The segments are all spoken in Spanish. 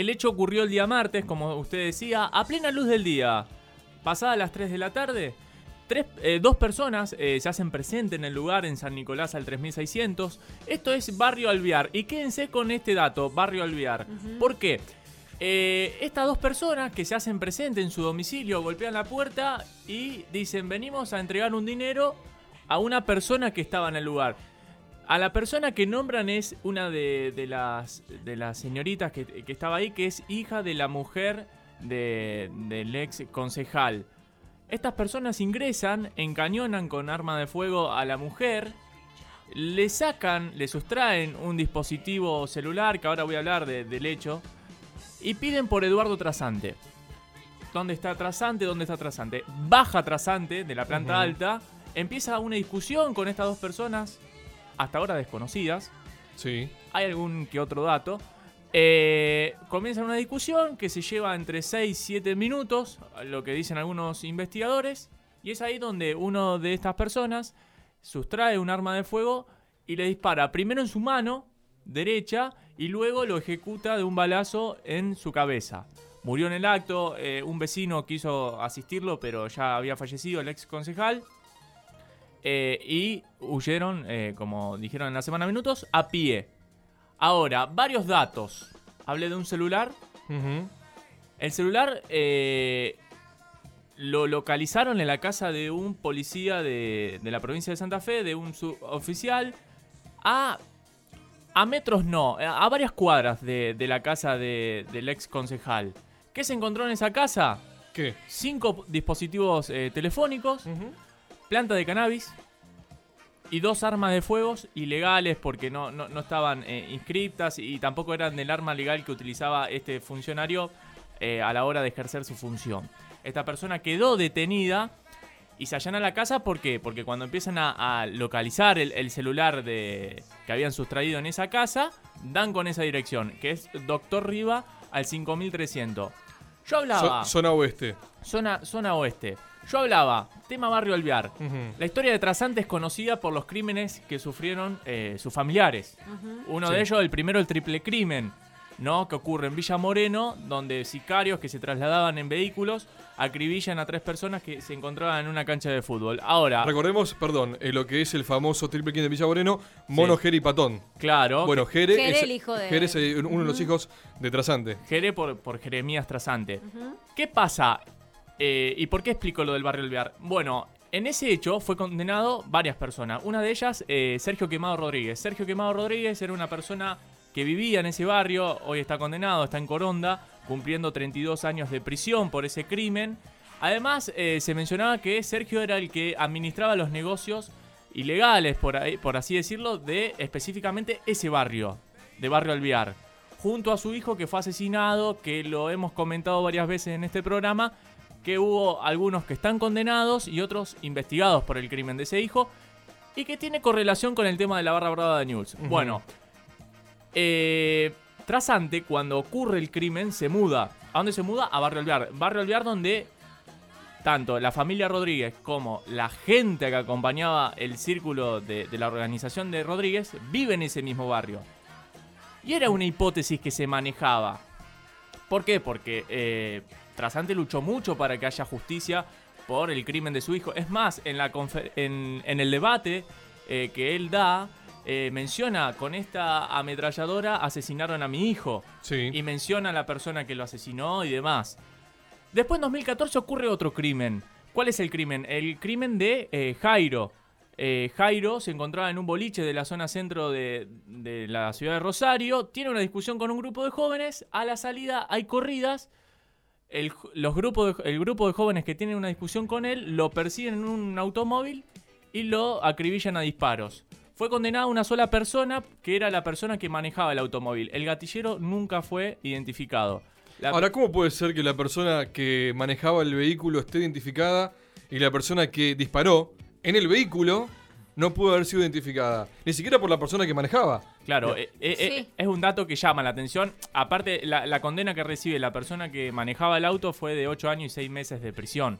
el hecho ocurrió el día martes, como usted decía, a plena luz del día. Pasada las 3 de la tarde, tres, eh, dos personas eh, se hacen presente en el lugar en San Nicolás al 3600. Esto es Barrio Alvear. Y quédense con este dato, Barrio Alvear. ¿Por qué? Eh, estas dos personas que se hacen presente en su domicilio golpean la puerta y dicen venimos a entregar un dinero a una persona que estaba en el lugar. A la persona que nombran es una de, de las, de las señoritas que, que estaba ahí, que es hija de la mujer de- del ex concejal. Estas personas ingresan, encañonan con arma de fuego a la mujer, le sacan, le sustraen un dispositivo celular, que ahora voy a hablar de- del hecho, y piden por Eduardo Trasante. ¿Dónde está Trasante? ¿Dónde está Trasante? Baja Trasante de la planta alta, empieza una discusión con estas dos personas, hasta ahora desconocidas. Sí. Hay algún que otro dato. Eh, comienza una discusión que se lleva entre 6 y 7 minutos, lo que dicen algunos investigadores, y es ahí donde uno de estas personas sustrae un arma de fuego y le dispara primero en su mano derecha y luego lo ejecuta de un balazo en su cabeza. Murió en el acto, eh, un vecino quiso asistirlo, pero ya había fallecido el ex concejal. Eh, y huyeron, eh, como dijeron en la semana minutos, a pie. Ahora, varios datos. Hablé de un celular. El celular eh, lo localizaron en la casa de un policía de, de la provincia de Santa Fe, de un oficial, a, a metros no, a varias cuadras de, de la casa de- del ex concejal. ¿Qué se encontró en esa casa? ¿Qué? Cinco dispositivos eh, telefónicos, Ujú. Planta de cannabis y dos armas de fuegos ilegales porque no, no, no estaban eh, inscriptas y tampoco eran del arma legal que utilizaba este funcionario eh, a la hora de ejercer su función. Esta persona quedó detenida y se allana la casa ¿por qué? porque cuando empiezan a, a localizar el, el celular de, que habían sustraído en esa casa, dan con esa dirección, que es Doctor Riva al 5300. Yo hablaba... So- zona oeste. Zona, zona oeste. Yo hablaba, tema barrio Alvear. La historia de Trasante es conocida por los crímenes que sufrieron eh, sus familiares. Uno Sí. de ellos, el primero, el triple crimen, ¿no? Que ocurre en Villa Moreno, donde sicarios que se trasladaban en vehículos acribillan a tres personas que se encontraban en una cancha de fútbol. Ahora, Recordemos, perdón, eh, lo que es el famoso triple king de Villa Moreno, Mono, Sí. Jere y Patón. claro, Bueno, Jere, Jere, es, el hijo de- Jere es eh, uno de los hijos de Trasante. Jere por, por Jeremías Trasante. ¿Qué pasa? Eh, ¿Y por qué explico lo del barrio Alvear? Bueno, en ese hecho fue condenado varias personas. Una de ellas, eh, Sergio Quemado Rodríguez. Sergio Quemado Rodríguez era una persona que vivía en ese barrio, hoy está condenado, está en Coronda, cumpliendo 32 años de prisión por ese crimen. Además, eh, se mencionaba que Sergio era el que administraba los negocios ilegales, por, por así decirlo, de específicamente ese barrio, de Barrio Alvear junto a su hijo que fue asesinado, que lo hemos comentado varias veces en este programa, que hubo algunos que están condenados y otros investigados por el crimen de ese hijo, y que tiene correlación con el tema de la barra brava de News. Bueno, eh, Trasante, cuando ocurre el crimen, se muda. ¿A dónde se muda? A Barrio Alvear. Barrio Alvear donde tanto la familia Rodríguez como la gente que acompañaba el círculo de, de la organización de Rodríguez vive en ese mismo barrio. Y era una hipótesis que se manejaba. ¿Por qué? Porque eh, Trasante luchó mucho para que haya justicia por el crimen de su hijo. Es más, en, la confer- en, en el debate eh, que él da, eh, menciona con esta ametralladora asesinaron a mi hijo. Sí. Y menciona a la persona que lo asesinó y demás. Después en 2014 ocurre otro crimen. ¿Cuál es el crimen? El crimen de eh, Jairo. Eh, Jairo se encontraba en un boliche de la zona centro de, de la ciudad de Rosario. Tiene una discusión con un grupo de jóvenes. A la salida hay corridas. El, los grupos de- el grupo de jóvenes que tienen una discusión con él lo persiguen en un automóvil y lo acribillan a disparos. Fue condenada una sola persona, que era la persona que manejaba el automóvil. El gatillero nunca fue identificado. La- Ahora, ¿cómo puede ser que la persona que manejaba el vehículo esté identificada y la persona que disparó en el vehículo no pudo haber sido identificada? Ni siquiera por la persona que manejaba. Claro, eh, eh, eh, Sí. es un dato que llama la atención. Aparte, la, la condena que recibe la persona que manejaba el auto fue de 8 años y 6 meses de prisión.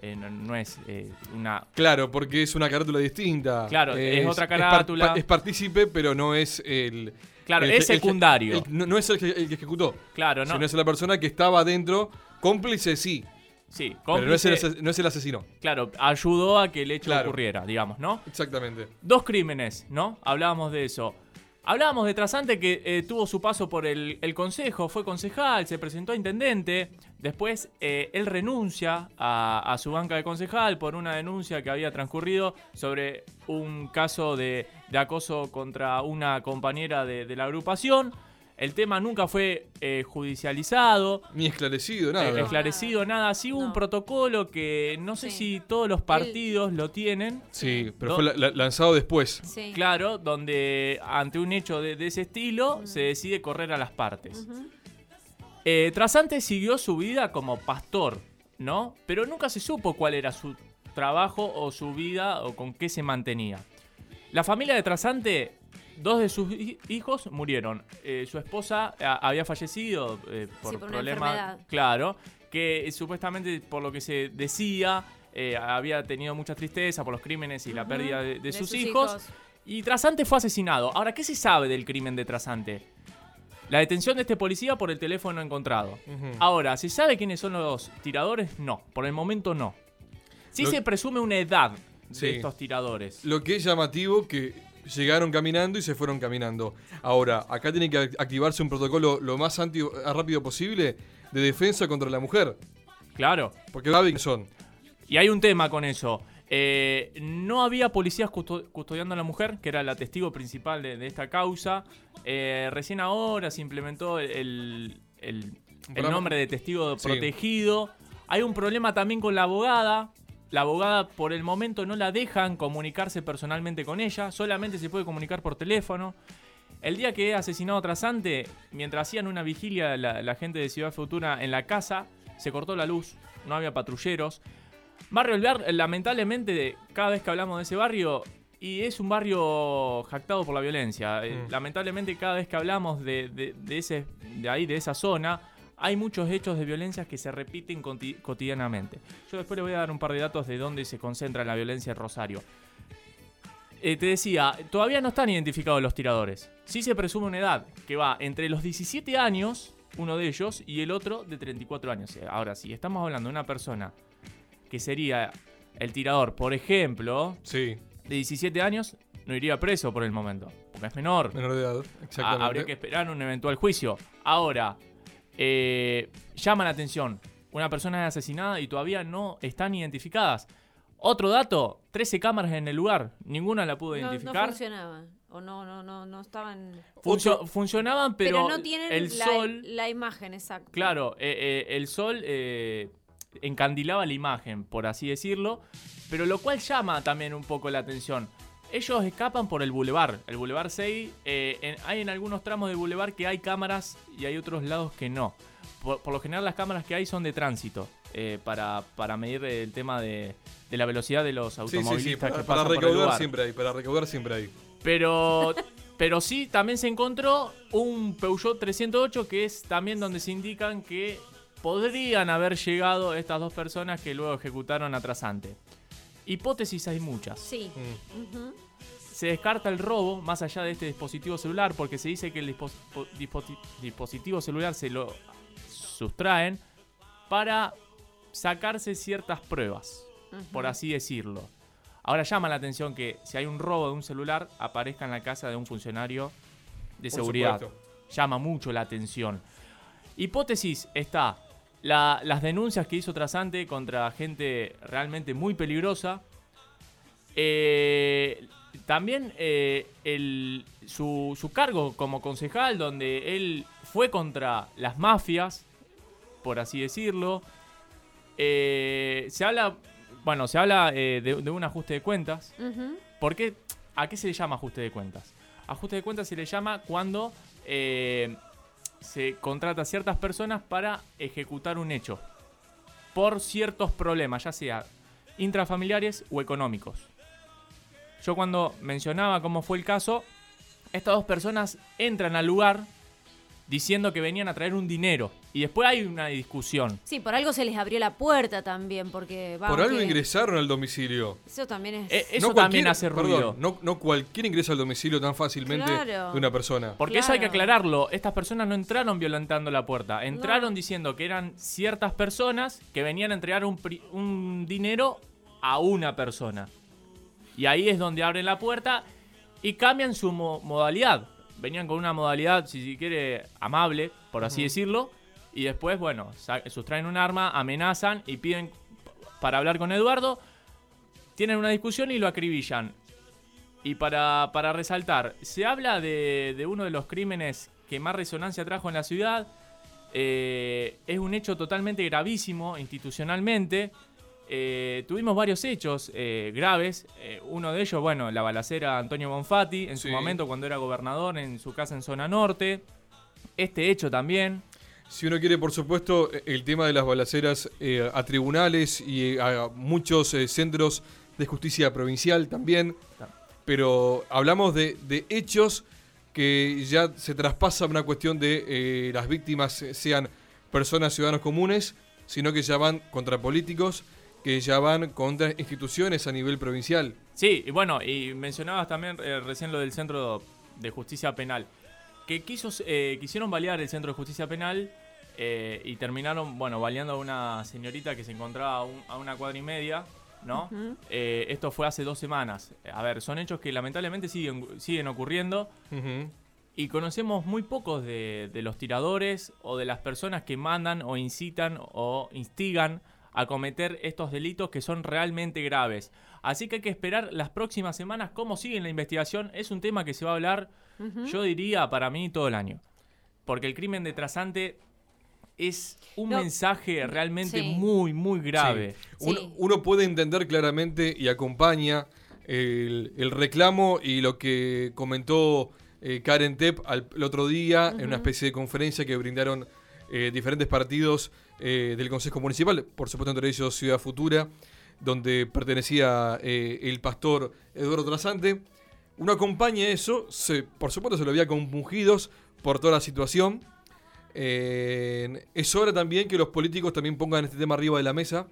Eh, no, no es eh, una... Claro, porque es una carátula distinta. Claro, es otra par- carátula. Es, partícipe, pero no es el. Claro, el es el secundario. el- no, no es el que, el que ejecutó. Claro, ¿no? Sino es la persona que estaba adentro, cómplice sí. Sí, Pero no es, el, cómplice, ase- no es el asesino. claro, ayudó a que el hecho Claro. ocurriera, digamos, ¿no? Exactamente. Dos crímenes, ¿no? Hablábamos de eso. Hablábamos de Trasante que eh, tuvo su paso por el, el consejo, fue concejal, se presentó a intendente. Después eh, él renuncia a, a su banca de concejal por una denuncia que había transcurrido sobre un caso de, de acoso contra una compañera de, de la agrupación. El tema nunca fue eh, judicializado. Ni esclarecido, nada. eh, esclarecido, nada. Sí hubo un protocolo que no sé Sí. si todos los partidos lo tienen. Sí, pero fue la- la- lanzado después. Sí. Claro, donde ante un hecho de, de ese estilo se decide correr a las partes. Eh, Trasante siguió su vida como pastor, ¿no? Pero nunca se supo cuál era su trabajo o su vida o con qué se mantenía. La familia de Trasante, dos de sus hi- hijos murieron. Eh, su esposa a- había fallecido eh, por, Sí, por problemas. Claro, que eh, supuestamente por lo que se decía eh, había tenido mucha tristeza por los crímenes y la pérdida de, de De sus, sus hijos. hijos. Y Trasante fue asesinado. Ahora, ¿qué se sabe del crimen de Trasante? La detención de este policía por el teléfono encontrado. Ahora, ¿se sabe quiénes son los tiradores? No, por el momento no. Sí Lo- se presume una edad de Sí. estos tiradores. Lo que es llamativo que llegaron caminando y se fueron caminando. Ahora, acá tiene que act- activarse un protocolo lo más anti- rápido posible de defensa contra la mujer. Claro. Porque son. Y hay un tema con eso. Eh, no había policías custo- custodiando a la mujer, que era la testigo principal de, de esta causa. Eh, recién ahora se implementó el, el- nombre de testigo Sí. protegido. Hay un problema también con la abogada. La abogada por el momento no la dejan comunicarse personalmente con ella, solamente se puede comunicar por teléfono. El día que he asesinado a Trasante, mientras hacían una vigilia la, la gente de Ciudad Futura en la casa, se cortó la luz, no había patrulleros. Barrio Alvear, lamentablemente, cada vez que hablamos de ese barrio, y es un barrio jactado por la violencia. eh, Mm. Lamentablemente, cada vez que hablamos de, de- de ese, de ahí, de esa zona, hay muchos hechos de violencia que se repiten cotidianamente. Yo después le voy a dar un par de datos de dónde se concentra la violencia en Rosario. Eh, te decía, todavía no están identificados los tiradores. Sí se presume una edad que va entre los 17 años, uno de ellos, y el otro de 34 años. Eh, Ahora, si estamos hablando de una persona que sería el tirador, por ejemplo, Sí, de 17 años, no iría preso por el momento, porque es menor. menor de edad. Ah, Exactamente. habría que esperar un eventual juicio. Ahora, eh, llama la atención. Una persona es asesinada y todavía no están identificadas. Otro dato, 13 cámaras en el lugar. Ninguna la pudo No, no identificar. funcionaba. O no, no, no, no estaban. Funcio- funcionaban, pero, Pero, no tienen el la, sol... la imagen exacta. Claro, eh, eh, el sol eh, encandilaba la imagen, por así decirlo, pero lo cual llama también un poco la atención. Ellos escapan por el bulevar, el bulevar 6. eh, en- hay en algunos tramos del bulevar que hay cámaras y hay otros lados que no. Por, por lo general las cámaras que hay son de tránsito, eh, para, para medir el tema de, de la velocidad de los Sí, sí, automovilistas sí. Para, que para pasan por el recaudar lugar. siempre hay. Para recaudar siempre hay. Pero, pero sí, también se encontró un Peugeot 308 que es también donde se indican que podrían haber llegado estas dos personas que luego ejecutaron a Trasante. Hipótesis hay muchas. Sí. Mm. Se descarta el robo más allá de este dispositivo celular porque se dice que el dispos- po- disposi- dispositivo celular se lo sustraen para sacarse ciertas pruebas, por así decirlo. Ahora llama la atención que si hay un robo de un celular aparezca en la casa de un funcionario de Por seguridad. supuesto. Llama mucho la atención. Hipótesis está la- las denuncias que hizo Trasante contra gente realmente muy peligrosa. Eh, también eh, el- su, su cargo como concejal, donde él fue contra las mafias, por así decirlo. Eh, se habla, bueno, se habla eh, de, de un ajuste de cuentas. Ujú. ¿Por qué? ¿A qué se le llama ajuste de cuentas? Ajuste de cuentas se le llama cuando se contrata a ciertas personas para ejecutar un hecho por ciertos problemas, ya sea intrafamiliares o económicos. Yo cuando mencionaba cómo fue el caso, estas dos personas entran al lugar diciendo que venían a traer un dinero. Y después hay una discusión. Sí, por algo se les abrió la puerta también, porque vamos, Por algo que- ingresaron al domicilio. Eso también es. Eh, eso No también perdón, ruido. no, no cualquiera ingresa al domicilio tan fácilmente Claro. de una persona. Porque eso hay que aclararlo. Estas personas no entraron violentando la puerta. Entraron No. diciendo que eran ciertas personas que venían a entregar un, pri- un dinero a una persona. Y ahí es donde abren la puerta y cambian su mo- modalidad. Venían con una modalidad, si se quiere, amable, por así decirlo. Y después, bueno, sustraen un arma, amenazan y piden para hablar con Eduardo. Tienen una discusión y lo acribillan. Y para, para resaltar, se habla de, de uno de los crímenes que más resonancia trajo en la ciudad. Eh, es un hecho totalmente gravísimo institucionalmente. Eh, tuvimos varios hechos eh, graves. Eh, uno de ellos, bueno, la balacera Antonio Bonfatti, en su momento cuando era gobernador en su casa en zona norte. Este hecho también. Si uno quiere, por supuesto, el tema de las balaceras a tribunales y a muchos centros de justicia provincial también. Pero hablamos de, de hechos que ya se traspasa una cuestión de las víctimas sean personas, ciudadanos comunes, sino que ya van contra políticos, que ya van contra instituciones a nivel provincial. Sí, y bueno, y mencionabas también eh, recién lo del Centro de Justicia Penal. Que quiso, eh, quisieron balear el Centro de Justicia Penal eh, y terminaron, bueno, baleando a una señorita que se encontraba a, un- a una cuadra y media, ¿no? Eh, esto fue hace dos semanas. A ver, son hechos que lamentablemente siguen, siguen ocurriendo y conocemos muy pocos de, de los tiradores o de las personas que mandan o incitan o instigan a cometer estos delitos que son realmente graves. Así que hay que esperar las próximas semanas cómo sigue la investigación. Es un tema que se va a hablar, yo diría, para mí todo el año. Porque el crimen de trasante es un No. mensaje realmente Sí. muy, muy grave. Uno, Sí. uno puede entender claramente y acompaña el, el reclamo y lo que comentó eh, Karen Tepp al- el otro día en una especie de conferencia que brindaron eh, diferentes partidos eh, del Consejo Municipal, por supuesto entre ellos Ciudad Futura, donde pertenecía eh, el pastor Eduardo Trasante. Uno acompaña eso, se, por supuesto se lo había compungidos por toda la situación. Eh, es hora también que los políticos también pongan este tema arriba de la mesa,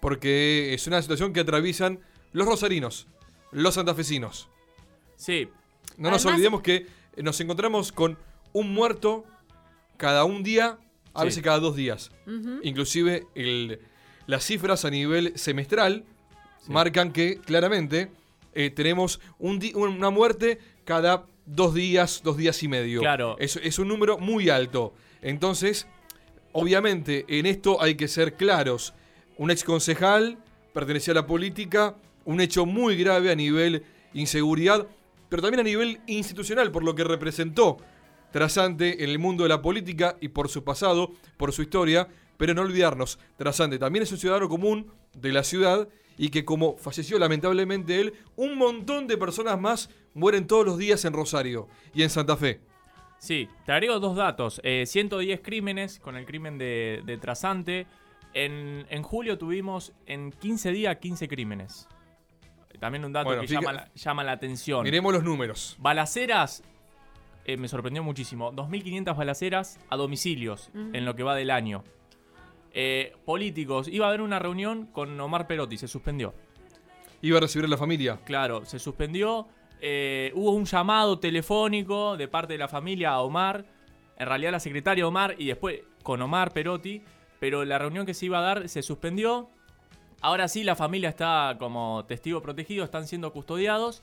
porque es una situación que atraviesan los rosarinos, los santafesinos. Sí, No nos olvidemos que nos encontramos con un muerto cada un día, a Sí. veces cada dos días. Ujú. Inclusive el- las cifras a nivel semestral Sí. marcan que claramente eh, tenemos un una muerte cada dos días, dos días y medio. Claro. Es, es un número muy alto. Entonces, obviamente, en esto hay que ser claros. Un ex concejal pertenecía a la política, un hecho muy grave a nivel inseguridad, pero también a nivel institucional, por lo que representó Trasante en el mundo de la política y por su pasado, por su historia, pero no olvidarnos, Trasante también es un ciudadano común de la ciudad y que como falleció lamentablemente él, un montón de personas más mueren todos los días en Rosario y en Santa Fe. Sí, te agrego dos datos. Eh, 110 crímenes con el crimen de, de Trasante. En, en julio tuvimos en 15 días 15 crímenes. También un dato Bueno, que llama, la- llama la atención. Miremos los números. Balaceras, eh, me sorprendió muchísimo. 2.500 balaceras a domicilios en lo que va del año. Eh, políticos, iba a haber una reunión con Omar Perotti, se suspendió. Iba a recibir a la familia. Claro, se suspendió. eh, hubo un llamado telefónico de parte de la familia a Omar. En realidad la secretaria Omar y después con Omar Perotti. Pero la reunión que se iba a dar se suspendió. Ahora sí, la familia está como testigo protegido, están siendo custodiados.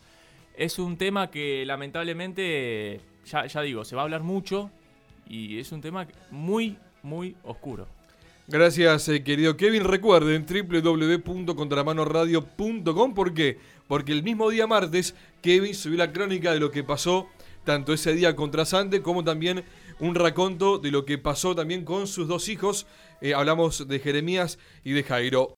Es un tema que lamentablemente, ya, digo, se va a hablar mucho. Y es un tema muy, muy oscuro. Gracias, eh, querido Kevin. Recuerden www.contramanoradio.com. ¿Por qué? Porque el mismo día martes, Kevin subió la crónica de lo que pasó tanto ese día con Trasante como también un raconto de lo que pasó también con sus dos hijos. Eh, hablamos de Jeremías y de Jairo.